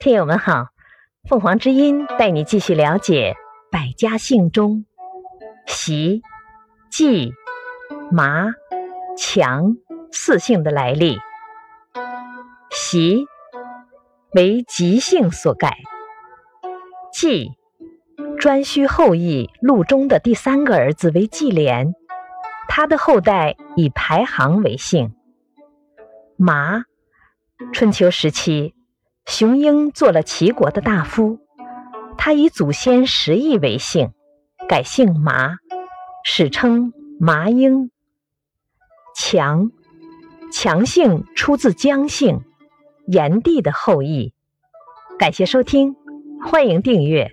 听友们好，凤凰之音带你继续了解百家姓中习、季、麻、强四姓的来历。习为吉姓所改，季颛顼后裔陆中的第三个儿子为季廉，他的后代以排行为姓。麻，春秋时期。雄鹰做了齐国的大夫，他以祖先石邑为姓，改姓麻，史称麻英。强，强姓出自姜姓，炎帝的后裔。感谢收听，欢迎订阅。